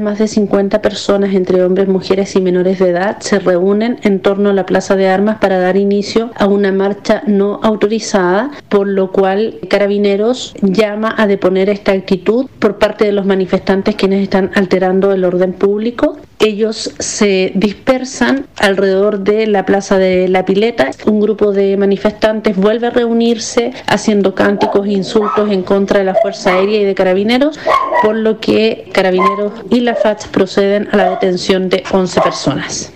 Más de 50 personas, entre hombres, mujeres y menores de edad, se reúnen en torno a la Plaza de Armas para dar inicio a una marcha no autorizada, por lo cual Carabineros llama a deponer esta actitud por parte de los manifestantes quienes están alterando el orden público. Ellos se dispersan alrededor de la Plaza de la Pileta. Un grupo de manifestantes vuelve a reunirse haciendo cánticos e insultos en contra de la Fuerza Aérea y de Carabineros, por lo que Carabineros y la FACH proceden a la detención de 11 personas.